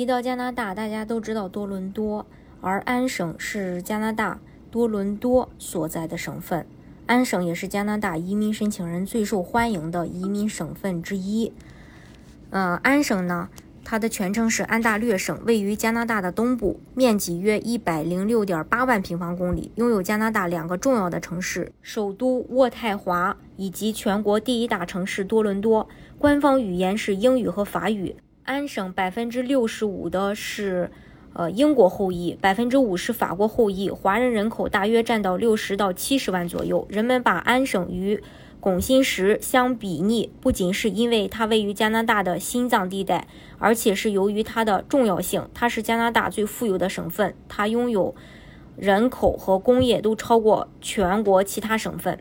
提到加拿大，大家都知道多伦多，而安省是加拿大多伦多所在的省份。安省也是加拿大移民申请人最受欢迎的移民省份之一。呃，安省呢，它的全称是安大略省，位于加拿大的东部，面积约一百零六点八万平方公里，拥有加拿大两个重要的城市，首都渥太华以及全国第一大城市多伦多。官方语言是英语和法语。安省百分之六十五的是。呃，英国后裔百分之五是法国后裔，华人人口大约占到六十到七十万左右。人们把安省与拱新石相比拟，不仅是因为它位于加拿大的心脏地带，而且是由于它的重要性。它是加拿大最富有的省份，它拥有人口和工业都超过全国其他省份。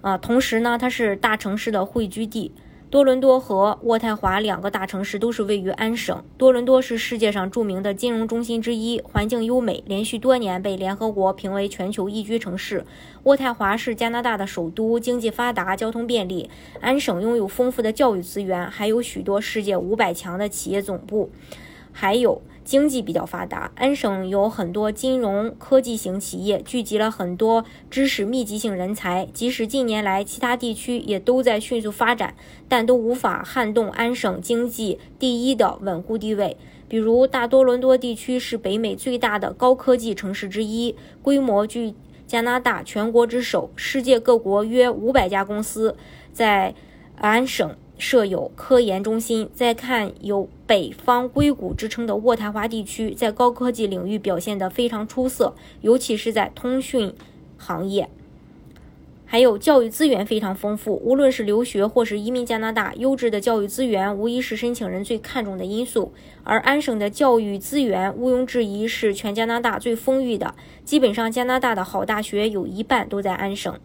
啊，同时呢，它是大城市的汇聚地。多伦多和渥太华两个大城市都是位于安省。多伦多是世界上著名的金融中心之一，环境优美，连续多年被联合国评为全球宜居城市。渥太华是加拿大的首都，经济发达，交通便利。安省拥有丰富的教育资源，还有许多世界五百强的企业总部，还有。经济比较发达，安省有很多金融科技型企业，聚集了很多知识密集性人才。即使近年来其他地区也都在迅速发展，但都无法撼动安省经济第一的稳固地位。比如，大多伦多地区是北美最大的高科技城市之一，规模居加拿大全国之首，世界各国约五百家公司在安省。设有科研中心。再看有“北方硅谷”之称的渥太华地区，在高科技领域表现得非常出色，尤其是在通讯行业。还有教育资源非常丰富，无论是留学或是移民加拿大，优质的教育资源无疑是申请人最看重的因素。而安省的教育资源毋庸置疑是全加拿大最丰裕的，基本上加拿大的好大学有一半都在安省。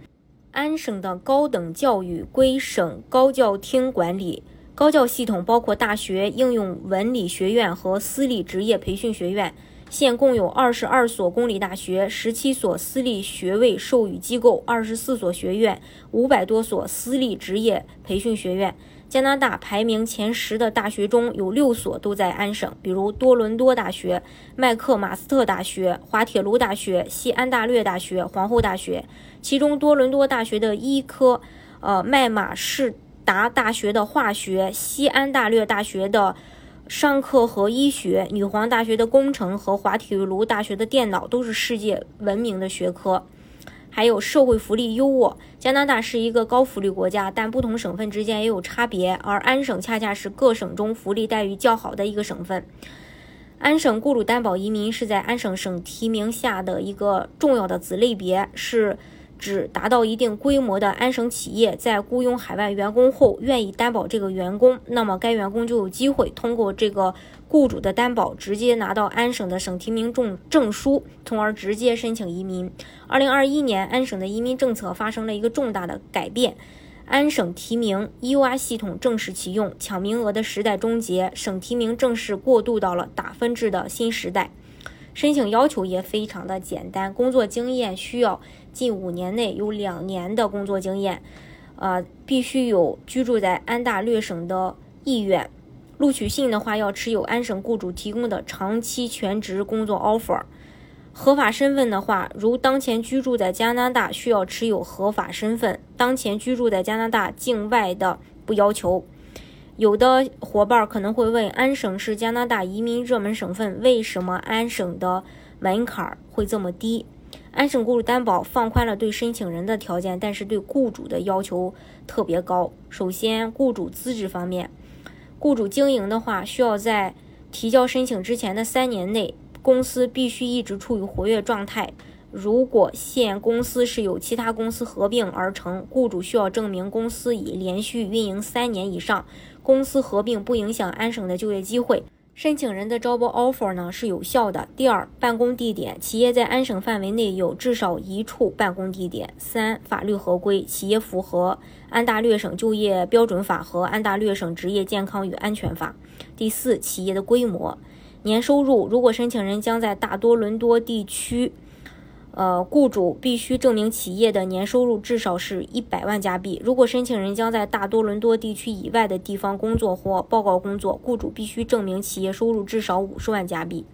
安省的高等教育归省高教厅管理，高教系统包括大学、应用文理学院和私立职业培训学院。现共有二十二所公立大学，十七所私立学位授予机构，二十四所学院，五百多所私立职业培训学院。加拿大排名前十的大学中有六所都在安省，比如多伦多大学、麦克马斯特大学、滑铁卢大学、西安大略大学、皇后大学。其中，多伦多大学的医科，呃，麦马士达大学的化学，西安大略大学的商科和医学，女皇大学的工程和滑铁卢大学的电脑都是世界闻名的学科。还有社会福利优渥。加拿大是一个高福利国家，但不同省份之间也有差别。而安省恰恰是各省中福利待遇较好的一个省份。安省雇主担保移民是在安省省提名下的一个重要的子类别，是。指达到一定规模的安省企业在雇佣海外员工后，愿意担保这个员工，那么该员工就有机会通过这个雇主的担保，直接拿到安省的省提名证证书，从而直接申请移民。二零二一年，安省的移民政策发生了一个重大的改变，安省提名 EUR 系统正式启用，抢名额的时代终结，省提名正式过渡到了打分制的新时代。申请要求也非常的简单，工作经验需要近五年内有两年的工作经验，呃，必须有居住在安大略省的意愿。录取信的话要持有安省雇主提供的长期全职工作 offer。合法身份的话，如当前居住在加拿大，需要持有合法身份；当前居住在加拿大境外的不要求。有的伙伴可能会问，安省是加拿大移民热门省份，为什么安省的门槛会这么低？安省雇主担保放宽了对申请人的条件，但是对雇主的要求特别高。首先，雇主资质方面，雇主经营的话，需要在提交申请之前的三年内，公司必须一直处于活跃状态。如果现公司是由其他公司合并而成，雇主需要证明公司已连续运营三年以上。公司合并不影响安省的就业机会，申请人的招包 offer 呢是有效的。第二，办公地点，企业在安省范围内有至少一处办公地点。三，法律合规，企业符合安大略省就业标准法和安大略省职业健康与安全法。第四，企业的规模，年收入，如果申请人将在大多伦多地区，呃，雇主必须证明企业的年收入至少是一百万加币。如果申请人将在大多伦多地区以外的地方工作或报告工作，雇主必须证明企业收入至少五十万加币。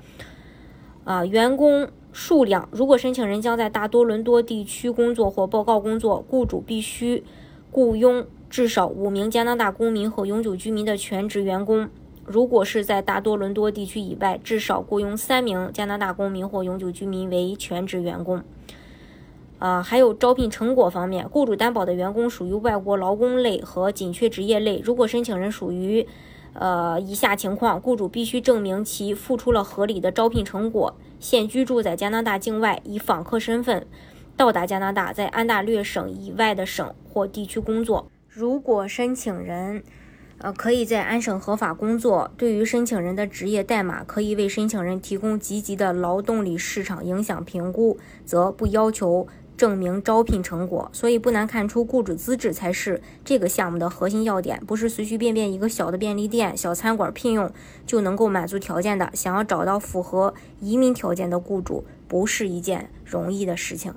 啊，员工数量，如果申请人将在大多伦多地区工作或报告工作，雇主必须雇佣至少五名加拿大公民和永久居民的全职员工。如果是在大多伦多地区以外，至少雇佣三名加拿大公民或永久居民为全职员工。啊，还有招聘成果方面，雇主担保的员工属于外国劳工类和紧缺职业类。如果申请人属于呃以下情况，雇主必须证明其付出了合理的招聘成果，现居住在加拿大境外，以访客身份到达加拿大，在安大略省以外的省或地区工作。如果申请人呃，可以在安省合法工作。对于申请人的职业代码，可以为申请人提供积极的劳动力市场影响评估，则不要求证明招聘成果。所以不难看出，雇主资质才是这个项目的核心要点，不是随随便便一个小的便利店、小餐馆聘用就能够满足条件的。想要找到符合移民条件的雇主，不是一件容易的事情。